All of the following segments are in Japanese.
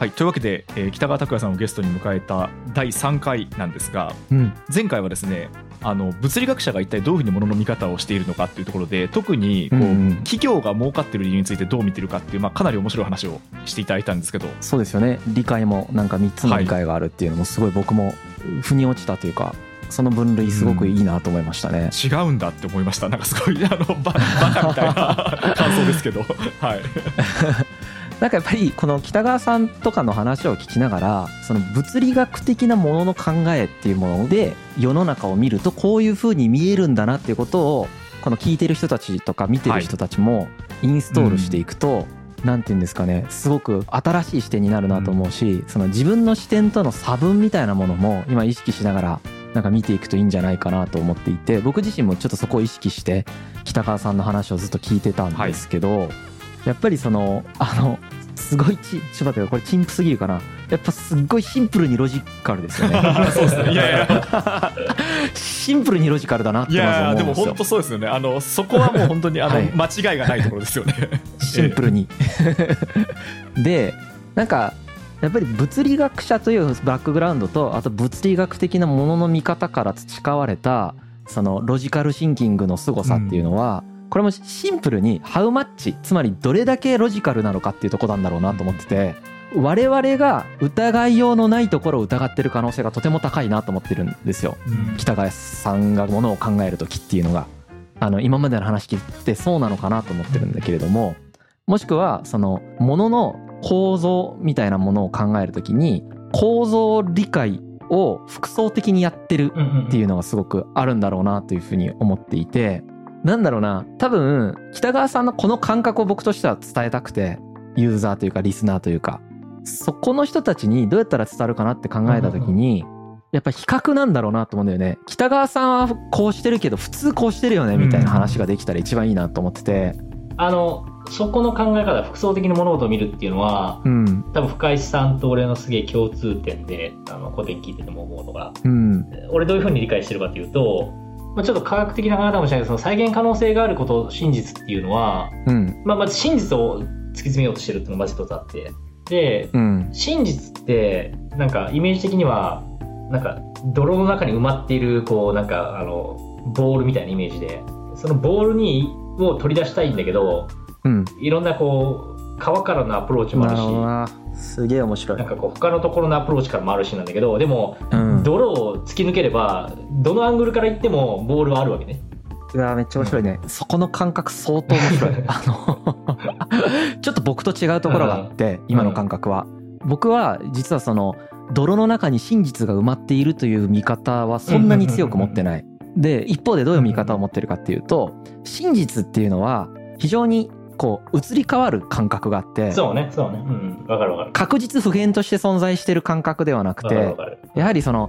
はい、というわけで、えー北川拓也さんをゲストに迎えた第3回なんですがうん。前回はですねあの物理学者が一体どういうふうに物の見方をしているのかっていうところで特にこう、うんうん。企業が儲かってる理由についてどう見てるかっていう、まあ、かなり面白い話をしていただいたんですけど。そうですよね。理解もなんか3つの理解があるっていうのもすごい僕も腑に落ちたというかその分類すごくいいなと思いましたね。違うんだって思いました。なんかすごいあのババカみたいな感想ですけど。はい なんかやっぱりこの北川さんとかの話を聞きながらその物理学的なものの考えっていうもので世の中を見るとこういう風に見えるんだなっていうことをこの聞いてる人たちとか見てる人たちもインストールしていくと、なんていうんですかねすごく新しい視点になるなと思う。し、その自分の視点との差分みたいなものも今意識しながらなんか見ていくといいんじゃないかなと思っていて僕自身もちょっとそこを意識して北川さんの話をずっと聞いてたんですけど、やっぱりそのあのすごいちちょっと待ってよこれ陳腐すぎるかな。やっぱすっごいシンプルにロジカルですよね。そうですね。いやいや。シンプルにロジカルだなっていまずやでも思うんですよ。本当そうですよね。あのそこはもう本当にあの、はい。間違いがないところですよね。シンプルに。でなんかやっぱり物理学者というバックグラウンドとあと物理学的なものの見方から培われたそのロジカルシンキングの凄さっていうのは、これもシンプルにハウマッチつまりどれだけロジカルなのかっていうとこなんだろうなと思ってて我々が疑いようのないところを疑ってる可能性がとても高いなと思ってるんですよ。うん。北川さんがものを考える時っていうのが。あの今までの話聞いてそうなのかなと思ってるんだけれどももしくはそのものの構造みたいなものを考える時に構造理解を複層的にやってるっていうのがすごくあるんだろうなというふうに思っていてなんだろうな。多分北川さんのこの感覚を僕としては伝えたくてユーザーというかリスナーというか。そこの人たちにどうやったら伝わるかなって考えた時にやっぱ比較なんだろうなと思うんだよね。北川さんはこうしてるけど普通こうしてるよねみたいな話ができたら一番いいなと思ってて。あのそこの考え方複層的に物事を見るっていうのはうん。多分深井さんと俺のすげえ共通点であの古典聞いてても思うのがうん俺どういうふうに理解してるかというと、まあ、ちょっと科学的な考え方かもしれないけどその再現可能性があること真実っていうのは、うん。まあ、まず真実を突き詰めようとしてるっていうのがまず一つあって。でうん。真実ってなんかイメージ的にはなんか泥の中に埋まっているこうなんかあのボールみたいなイメージで。そのボールにを取り出したいんだけどうん。いろんなこう川からのアプローチもあなるしすげえ面白い。なんかこう他のところのアプローチからもあるしなんだけどでもうん泥を突き抜ければどのアングルから行ってもボールはあるわけね。うわめっちゃ面白いね、そこの感覚相当面白い。あの ちょっと僕と違うところがあって、今の感覚は、僕は実はその泥の中に真実が埋まっているという見方はそんなに強く持ってない、で一方でどういう見方を持ってるかっていうと真実っていうのは非常にこう移り変わる感覚があってそうね、そうね。うん、わかるわかる。確実不変として存在してる感覚ではなくてかる。やはりその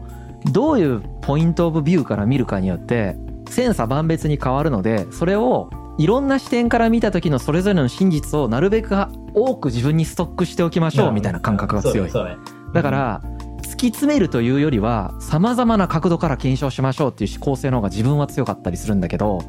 どういうポイントオブビューから見るかによって千差万別に変わるのでそれをいろんな視点から見た時のそれぞれの真実をなるべく多く自分にストックしておきましょうみたいな感覚が強いそうね。だから突き詰めるというよりはさまざまな角度から検証しましょうっていう思考性の方が自分は強かったりするんだけど。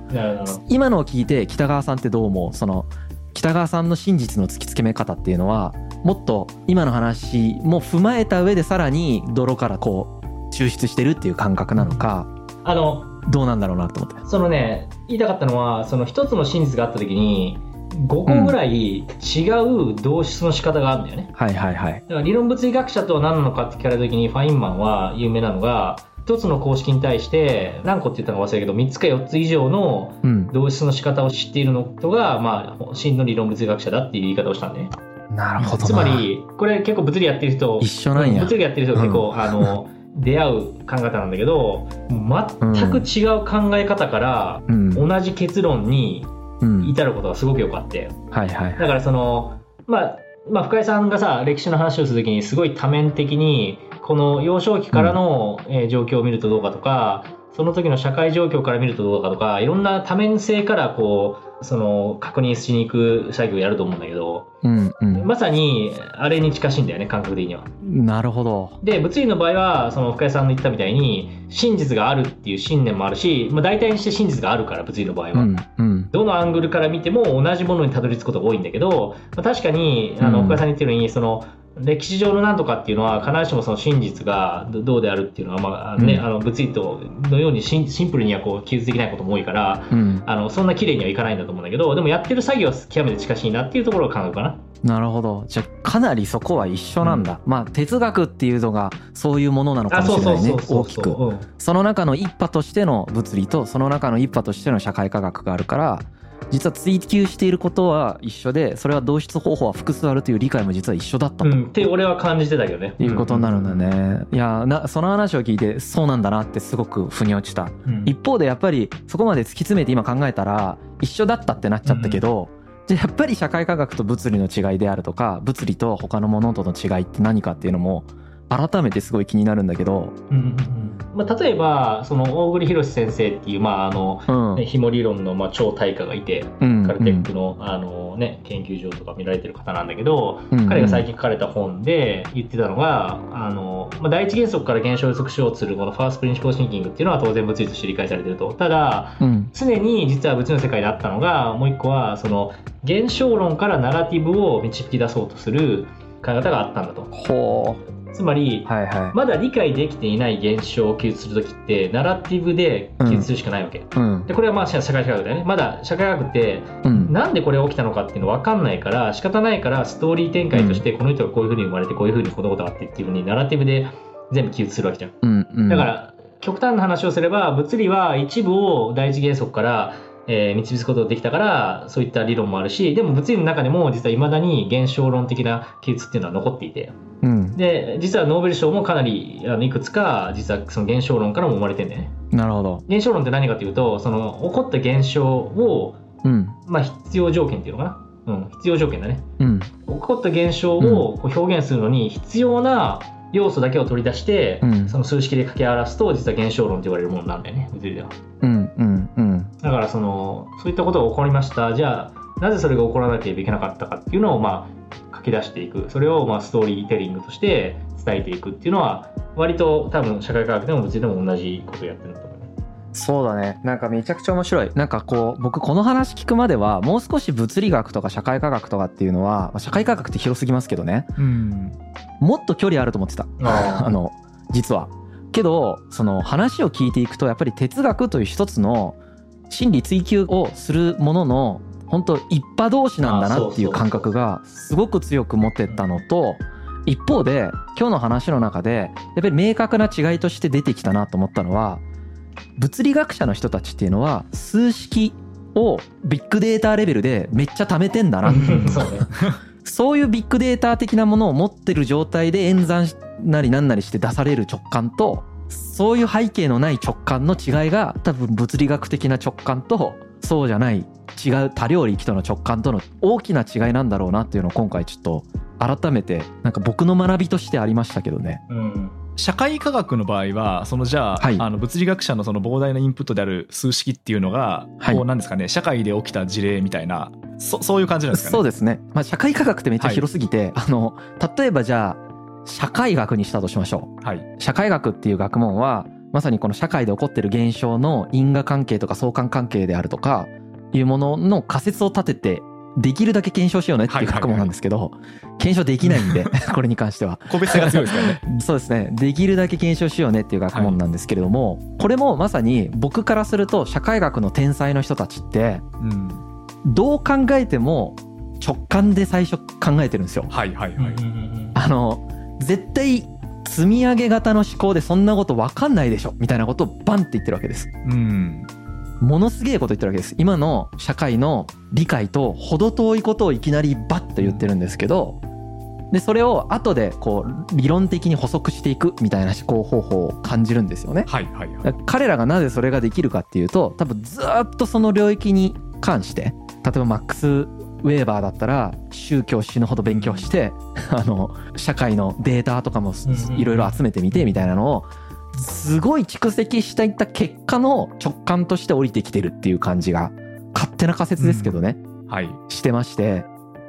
今のを聞いて北川さんってどう思う？その北川さんの真実の突きつけめ方っていうのはもっと今の話も踏まえた上でさらに泥からこう抽出してるっていう感覚なのかあの、どうなんだろうなと思って。そのね、言いたかったのは、その一つの真実があった時に、5個ぐらい違う導出の仕方があるんだよね。はいはいはい。だから理論物理学者とは何なのかって聞かれた時に、ファインマンは有名なのが、一つの公式に対して、何個って言ったのか忘れたけど、3つか4つ以上のうん。導出の仕方を知っているの人が、まあ、真の理論物理学者だっていう言い方をしたんで、ね。なるほどな。つまり、これ結構物理やってる人、一緒なんや物理やってる人が結構、あの、出会う考え方なんだけど、全く違う考え方から、うん。同じ結論にうん。至ることがすごくよくあって。はいはいだからその、まあ、まあ、深井さんがさ、歴史の話をするときにすごい多面的に、この幼少期からの、えー状況を見るとどうかとか、その時の社会状況から見るとどうかとか、いろんな多面性からこう、その確認しに行く作業をやると思うんだけど、うんうん。まさにあれに近しいんだよね、感覚的には。なるほど。で、物理の場合は、その深井さんの言ったみたいに、真実があるっていう信念もあるし、まあ、大体にして真実があるから、物理の場合は。うんうん。どのアングルから見ても同じものにたどり着くことが多いんだけど、まあ、確かにあのうん深井さんに言ってるようにその歴史上のなんとかっていうのは必ずしもその真実がどどうであるっていうのは、まあねうん。あの物理とのようにシンシンプルにはこう記述できないことも多いからうん。あのそんな綺麗にはいかないんだと思うんだけどでもやってる作業は極めて近しいなっていうところが感覚かな。なるほど。じゃあかなりそこは一緒なんだ、まあ哲学っていうのがそういうものなのかあもしれないね大きく。うん。その中の一派としての物理とその中の一派としての社会科学があるから実は追求していることは一緒でそれは導出方法は複数あるという理解も実は一緒だったと、うん、って俺は感じてたけどね。いうことになるんだね、いやなその話を聞いてそうなんだなってすごく腑に落ちた。うん。一方でやっぱりそこまで突き詰めて今考えたら一緒だったってなっちゃったけど、じゃあやっぱり社会科学と物理の違いであるとか物理と他のものとの違いって何かっていうのも改めてすごい気になるんだけど、うんうんうんまあ、例えばその大栗弘先生っていう、まああのうん。ね、紐理論のまあ超大家がいてうん。カルテックの,、あのね、研究所とか見られてる方なんだけど、うん。彼が最近書かれた本で言ってたのがあの、まあ、第一原則から現象予測しようとするこのファーストプリンシポーシンキングっていうのは当然物理として理解されてると。ただうん。常に実は物理の世界であったのがもう一個はその現象論からナラティブを導き出そうとする考え方があったんだと。ほつまり、うはいはい、まだ理解できていない現象を記述するときってナラティブで記述するしかないわけ、うん。でこれはまあ社会科学だよね。まだ社会学ってうん。なんでこれが起きたのかっていうの分かんないから仕方ないからストーリー展開としてこの人がこういうふうに生まれてこういうふうにこのことがあってっていうふうにナラティブで全部記述するわけじゃん。うん。うん。だから極端な話をすれば物理は一部を第一原則から、えー導くことができたからそういった理論もあるしでも物理の中でも実はいまだに現象論的な記述っていうのは残っていて。うん。で実はノーベル賞もかなりあのいくつか実はその現象論からも生まれてんだよね。なるほど。現象論って何かというとその起こった現象を、うん。まあ、必要条件っていうのかな、うん、必要条件だね。うん。起こった現象をこう表現するのに必要な要素だけを取り出して、うん。その数式で掛け表すと実は現象論と言われるものなんだよね物理では。うんだからそのそういったことが起こりました。じゃあなぜそれが起こらなければいけなかったかっていうのをまあ書き出していく。それをまあストーリーテリングとして伝えていくっていうのは割と多分社会科学でも物理でも同じことをやってると思うね。そうだね。なんかめちゃくちゃ面白い。なんかこう僕この話聞くまではもう少し物理学とか社会科学とかっていうのはまあ社会科学って広すぎますけどね。うん。もっと距離あると思ってた。あ の実は。けどその話を聞いていくとやっぱり哲学という一つの真理追求をするものの本当一派同士なんだなっていう感覚がすごく強く持ってったのと一方で今日の話の中でやっぱり明確な違いとして出てきたなと思ったのは物理学者の人たちっていうのは数式をビッグデータレベルでめっちゃ貯めてんだな そういうビッグデータ的なものを持ってる状態で演算なりなんなりして出される直感とそういう背景のない直感の違いが多分物理学的な直感とそうじゃない違う多領域との直感との大きな違いなんだろうなっていうのを今回ちょっと改めてなんか僕の学びとしてありましたけどね。うん。社会科学の場合はそのじゃあ,、はいあの物理学者のその膨大なインプットである数式っていうのが、はい。こうなんですかね社会で起きた事例みたいな。そそういう感じなんですかね。そうですね、まあ、社会科学ってめっちゃ広すぎて、あの例えばじゃあ社会学にしたとしましょう。はい。社会学っていう学問はまさにこの社会で起こってる現象の因果関係とか相関関係であるとかいうものの仮説を立ててできるだけ検証しようねっていう学問なんですけど、検証できないんで これに関しては。個別性が強いですからね。そうですね。できるだけ検証しようねっていう学問なんですけれども、これもまさに僕からすると社会学の天才の人たちってうん。どう考えても直感で最初考えてるんですよ。はいはいはい、あの絶対積み上げ型の思考でそんなこと分かんないでしょみたいなことをバンって言ってるわけです。うんものすげえこと言ってるわけです。今の社会の理解と程遠いことをいきなりバッと言ってるんですけど、でそれを後でこう理論的に補足していくみたいな思考方法を感じるんですよね。はいはいはい彼らがなぜそれができるかっていうと多分ずーっとその領域に関して例えばマックス・ウェーバーだったら宗教死ぬほど勉強して あの社会のデータとかもいろいろ集めてみてみたいなのをすごい蓄積していった結果の直感として降りてきてるっていう感じが勝手な仮説ですけどね、はい。してまして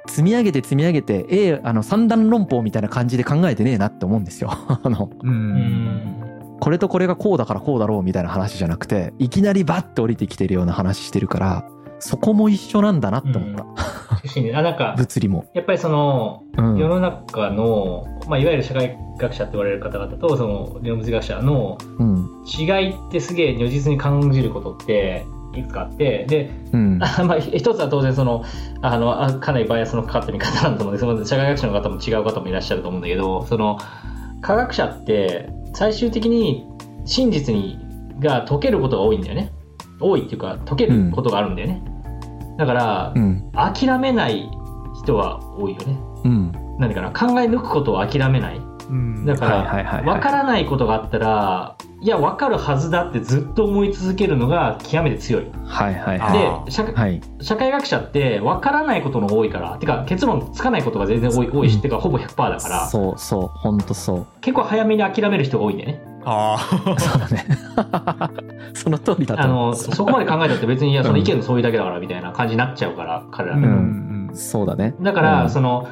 積み上げて積み上げて A あの三段論法みたいな感じで考えてねえなって思うんですよ。あのこれとこれがこうだからこうだろうみたいな話じゃなくていきなりバッと降りてきてるような話してるからそこも一緒なんだなって思った、中心であなんか物理も、やっぱりそのうん。世の中の、まあ、いわゆる社会学者って言われる方々とその理論物理学者のうん。違いってすげえ如実に感じることっていくつかあってでうん。あ まあ、一つは当然そのあのあかなりバイアスのかかった見方なんだと思うんでその社会学者の方も違う方もいらっしゃると思うんだけどその科学者って最終的に真実にが解けることが多いんだよね。多いっていうか解けることがあるんだよね、だから、うん。諦めない人は多いよね。うん。何かな考え抜くことを諦めない。うん。だから、分からないことがあったらいや分かるはずだってずっと思い続けるのが極めて強い。はいはいあはい。で社会はい。社会学者って分からないことの多いからてか結論つかないことが全然多い多いし、うん。てかほぼ100%だから。そうそう本当そう。結構早めに諦める人が多いんだよねああそうだね。その通りだとあのそこまで考えたって別にいやその意見の相違だけだからみたいな感じになっちゃうから彼ら、ううん。ん。そうだね。だから、うん。その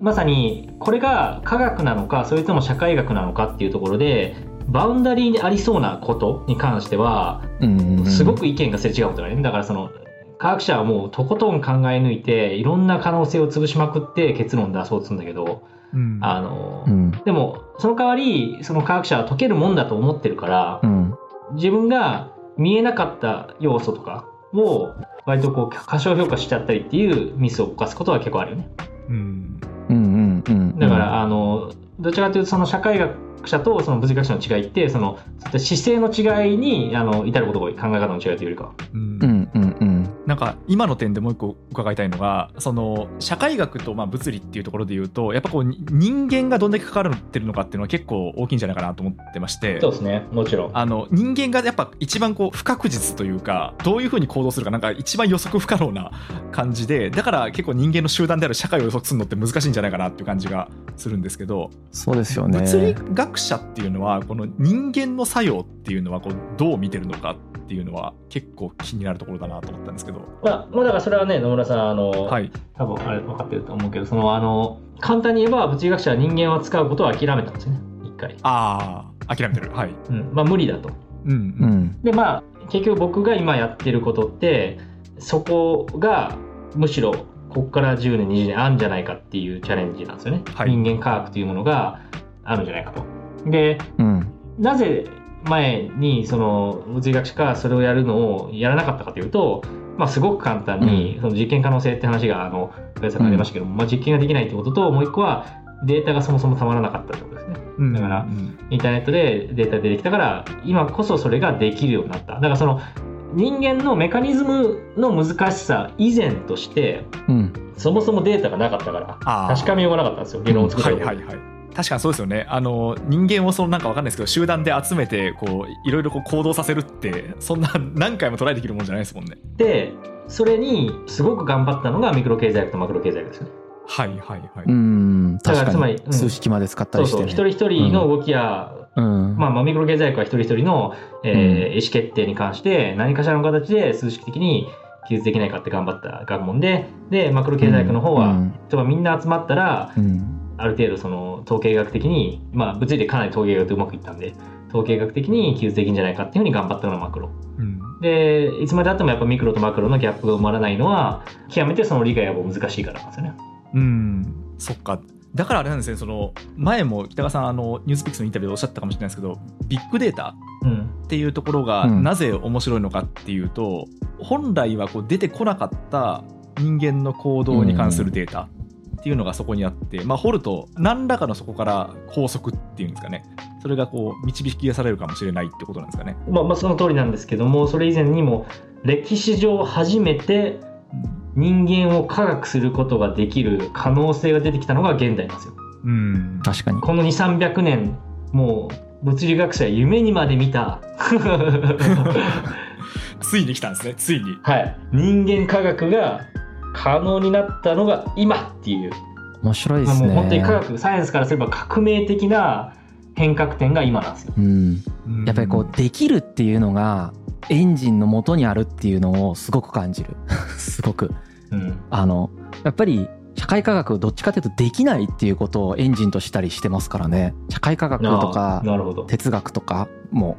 まさにこれが科学なのかそれとも社会学なのかっていうところでバウンダリーにありそうなことに関してはすごく意見がすれ違うことだねだからその科学者はもうとことん考え抜いていろんな可能性を潰しまくって結論出そうとするんだけどうん。あの、うん。でもその代わりその科学者は解けるもんだと思ってるからうん。自分が見えなかった要素とかを割とこう過小評価しちゃったりっていうミスを犯すことは結構あるよね。うん。うんうんうん。だから、あのどちらかというとその社会学者とその物理学者の違いってその姿勢の違いにあの至ることが多い。考え方の違いというよりかは。うんか今の点でもう一個伺いたいのがその社会学とまあ物理っていうところで言うとやっぱこうに人間がどんだけ関わってるのかっていうのは結構大きいんじゃないかなと思ってましてそうですねもちろんあの人間がやっぱ一番こう不確実というかどういうふうに行動するかなんか一番予測不可能な感じでだから結構人間の集団である社会を予測するのって難しいんじゃないかなっていう感じがするんですけど、そうですよね物理学者っていうのはこの人間の作用っていうのはこうどう見てるのかっていうのは結構気になるところだなと思ったんですけど。まあ、もうだからそれはね野村さんあの、はい、多分あれ分かってると思うけどそのあの簡単に言えば物理学者は人間を扱うことを諦めたんですよね。一回、ああ諦めてる。はい。うん。まあ、無理だと。うんううん。んでまあ結局僕が今やってることってそこがむしろここから10年20年あるんじゃないかっていうチャレンジなんですよね、はい。人間科学というものがあるんじゃないかと。でうん。なぜ前にその物理学者がそれをやるのをやらなかったかというと、まあ、すごく簡単にその実験可能性って話があの深谷さんありましたけども、まあ、実験ができないってことともう一個はデータがそもそもたまらなかったってことですね。うん。だからうん。インターネットでデータ出てきたから今こそそれができるようになった。だからその人間のメカニズムの難しさ以前としてうん。そもそもデータがなかったから確かめようがなかったんですよ。ゲノムを作ったこと。はいはいはい確かにそうですよね。あの人間をそのなんかわかんないですけど集団で集めてこういろいろこう行動させるってそんな何回もトライできるもんじゃないですもんね。でそれにすごく頑張ったのがミクロ経済学とマクロ経済学ですよね。はいはいはい、うんだから確かに。つまりうん。数式まで使ったそうりしてね。そう一人一人の動きや、うん。まあ、まあミクロ経済学は一人一人の、えー意思決定に関して何かしらの形で数式的に記述できないかって頑張った学問ででマクロ経済学の方は、うん。人がみんな集まったらうんある程度その統計学的にまあ物理でかなり統計学でうまくいったんで統計学的に記述できるんじゃないかっていうふうに頑張ったのがマクロ。うん。でいつまでたってもやっぱミクロとマクロのギャップが埋まらないのは極めてその理解が難しいからなんですよね。うん。そっか。だからあれなんですねその前も北川さんあのニュースピックスのインタビューでおっしゃったかもしれないですけどビッグデータうんっていうところがうん。なぜ面白いのかっていうと、本来はこう出てこなかった人間の行動に関するデータっていうのがそこにあって、まあ、掘ると何らかのそこから法則っていうんですかね。それがこう導き出されるかもしれないってことなんですかね。まあ、まあその通りなんですけどもそれ以前にも歴史上初めて人間を科学することができる可能性が出てきたのが現代なんですよ。うん、確かに。この2300年もう物理学者は夢にまで見た。ついに来たんですねついに。はい。人間科学が可能になったのが今っていう。面白いですね。もう本当に科学サイエンスからすれば革命的な変革点が今なんですよ。うん。やっぱりこうできるっていうのがエンジンの元にあるっていうのをすごく感じる。すごく。うん。あのやっぱり社会科学どっちかというとできないっていうことをエンジンとしたりしてますからね。社会科学とかあーなるほど。哲学とかも。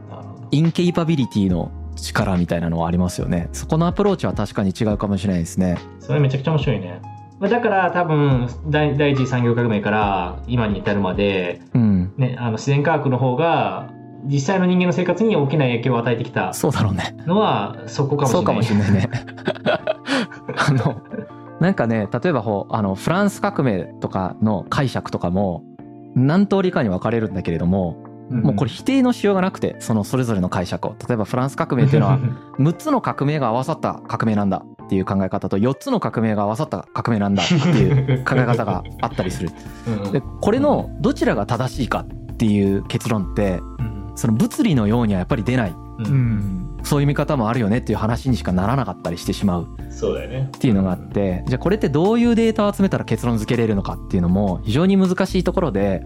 インケイパビリティの力みたいなのはありますよね。そこのアプローチは確かに違うかもしれないですね。それめちゃくちゃ面白いね。まあだから多分第第一次産業革命から今に至るまで、うん。ね、あの自然科学の方が実際の人間の生活に大きな影響を与えてきた。そうだろうね。のはそこかもしれない。そうかもしれないね。あのなんかね例えばほうあのフランス革命とかの解釈とかも何通りかに分かれるんだけれどももうこれ否定のしようがなくてそのそれぞれの解釈を。例えばフランス革命っていうのは6つの革命が合わさった革命なんだっていう考え方と4つの革命が合わさった革命なんだっていう考え方があったりする。うんでこれのどちらが正しいかっていう結論ってうん。その物理のようにはやっぱり出ない。そういう見方もあるよねっていう話にしかならなかったりしてしまう。そうだよね。っていうのがあってじゃあこれってどういうデータを集めたら結論付けれるのかっていうのも非常に難しいところで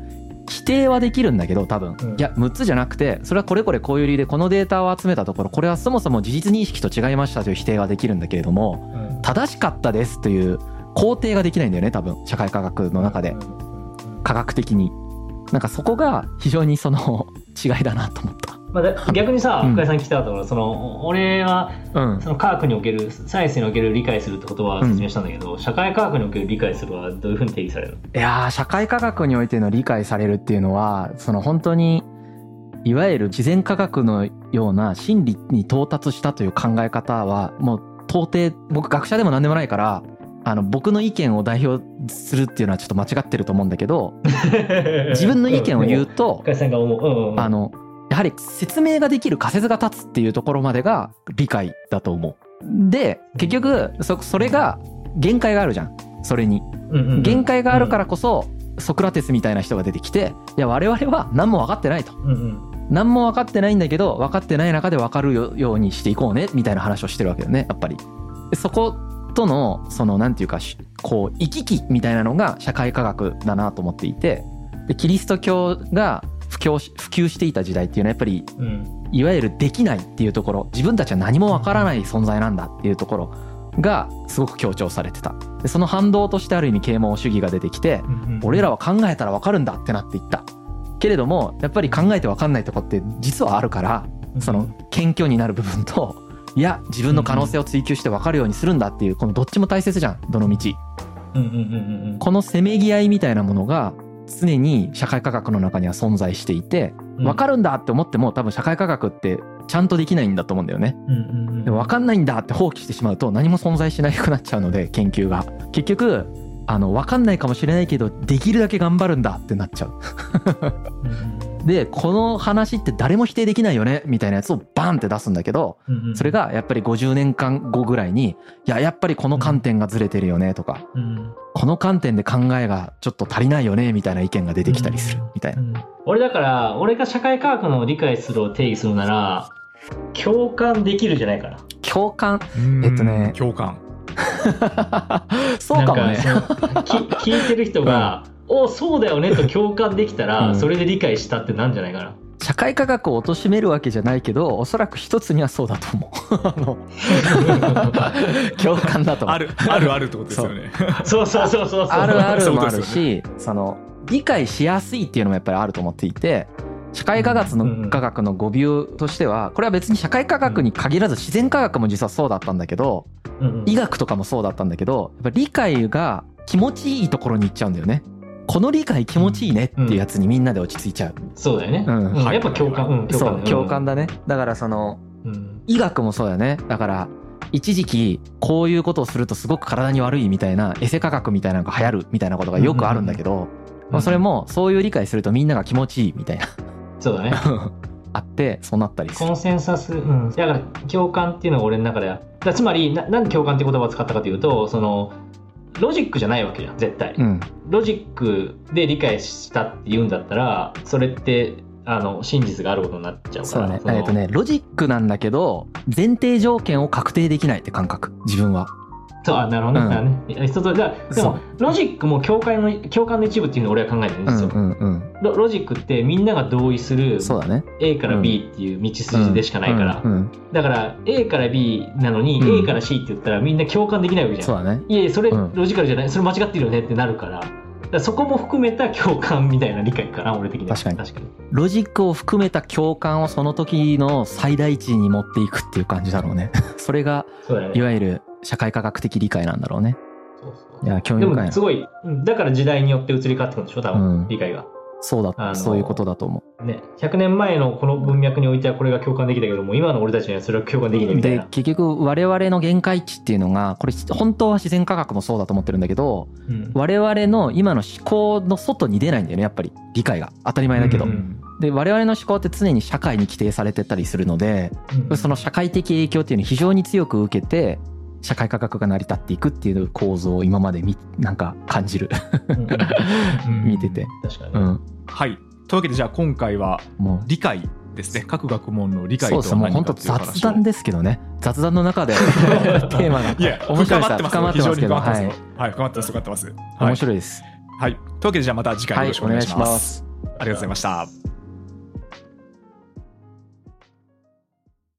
否定はできるんだけど多分、うん。いや6つじゃなくてそれはこれこれこういう理由でこのデータを集めたところこれはそもそも事実認識と違いましたという否定はできるんだけれどもうん。正しかったですという肯定ができないんだよね多分。社会科学の中で。科学的に。なんかそこが非常にその 違いだなと思ったまあ、だ 逆にさ、うん。深井さんに聞きたかったその俺はうん。その科学におけるサイエンスにおける理解するってことは説明したんだけど、社会科学における理解するはどういうふうに定義されるの？いやー社会科学においての理解されるっていうのはその本当にいわゆる自然科学のような真理に到達したという考え方はもう到底僕学者でも何でもないからあの僕の意見を代表するっていうのはちょっと間違ってると思うんだけど 自分の意見を言うと深井さんが思う、うんうん、あのやはり説明ができる仮説が立つっていうところまでが理解だと思う。で結局そそれが限界があるじゃん。それに。限界があるからこそソクラテスみたいな人が出てきていや我々は何も分かってないと。うんうん。何も分かってないんだけど分かってない中で分かるようにしていこうねみたいな話をしてるわけよねやっぱり。でそことのそのなんていうかしこう行き来みたいなのが社会科学だなと思っていて。でキリスト教が布教し普及していた時代っていうのはやっぱりうん。いわゆるできないっていうところ自分たちは何もわからない存在なんだっていうところがすごく強調されてた。でその反動としてある意味啓蒙主義が出てきてうんうん俺らは考えたらわかるんだってなっていった。けれどもやっぱり考えてわかんないとこって実はあるからその謙虚になる部分といや自分の可能性を追求して分かるようにするんだっていうこのどっちも大切じゃんどの道。このせめぎ合いみたいなものが常に社会科学の中には存在していてうん。分かるんだって思っても多分社会科学ってちゃんとできないんだと思うんだよね。うんうんうんでも分かんないんだって放棄してしまうと何も存在しなくなっちゃうので研究が。結局あの分かんないかもしれないけどできるだけ頑張るんだってなっちゃう。うんでこの話って誰も否定できないよねみたいなやつをバンって出すんだけどうんうんそれがやっぱり50年間後ぐらいにいややっぱりこの観点がずれてるよねとかうんこの観点で考えがちょっと足りないよねみたいな意見が出てきたりするみたいな。うん俺だから俺が社会科学の理解するを定義するなら共感できるじゃないかな。共感？うん。えっとね。共感。そうかもね。聞いてる人が、おそうだよねと共感できたら、うん。それで理解したってなんじゃないかな。社会科学を貶めるわけじゃないけどおそらく一つにはそうだと思う。共感だと思う。あるあるあるってことですよね。そうそうそうそうそう。あるあるもあるしその理解しやすいっていうのもやっぱりあると思っていて社会科学の科学の語尾としてはこれは別に社会科学に限らず自然科学も実はそうだったんだけどうんうん。医学とかもそうだったんだけどやっぱ理解が気持ちいいところに行っちゃうんだよねこの理解気持ちいいねっていうやつにみんなで落ち着いちゃう、そうだよね。うん。うん。やっぱ共感。うん、共感。そう共感だね。だからそのうん。医学もそうだよね。だから一時期こういうことをするとすごく体に悪いみたいなエセ科学みたいなのが流行るみたいなことがよくあるんだけど、まあ、それもそういう理解するとみんなが気持ちいいみたいなそうだね。あってそうなったりする。コンセンサス、うん、だから共感っていうのが俺の中ではだつまりななんで共感って言葉を使ったかというとそのロジックじゃないわけじゃん絶対、うん。ロジックで理解したって言うんだったらそれってあの真実があることになっちゃうから。そのえっとねロジックなんだけど前提条件を確定できないって感覚自分はそうあなるほどね,、うん。だからね一つでもロジックも共感の共感の一部っていうのを俺は考えてるんですよ、うんうんうん。ロロジックってみんなが同意するそうだね。A から B っていう道筋でしかないから、うんうんだから A から B なのに、うん。A から C って言ったらみんな共感できないわけじゃん。そうだね。いやいやそれうん。ロジカルじゃない、それ間違ってるよねってなるから。そこも含めた共感みたいな理解かな俺的には。確かに。確かに。ロジックを含めた共感をその時の最大値に持っていくっていう感じだろうねそれがそうだよねいわゆる社会科学的理解なんだろうね。そうそう。いや興味で深いすごいうんだから時代によって移り変わってくるんでしょ多分、うん。理解がそうだ、そういうことだと思ね100年前のこの文脈においてはこれが共感できたけども今の俺たちにはそれは共感できないうみたいな、で結局我々の限界値っていうのがこれ本当は自然科学もそうだと思ってるんだけどうん。我々の今の思考の外に出ないんだよねやっぱり。理解が当たり前だけど、うんうんで我々の思考って常に社会に規定されてたりするのでうん。その社会的影響っていうのを非常に強く受けて社会科学が成り立っていくっていう構造を今までみなんか感じる。見てて。確かに、うん。はい。というわけでじゃあ今回はもう。理解ですね。各学問の理解そうとは何ですもう本当雑談ですけどね。雑談の中で テーマが。面白いさ深まってます。深まってますけど。はい。よはい深まってます。深まってます。はい、面白いです。はい、というわけでじゃあまた次回よろしくお願いします。はいお願いします。ありがとうございました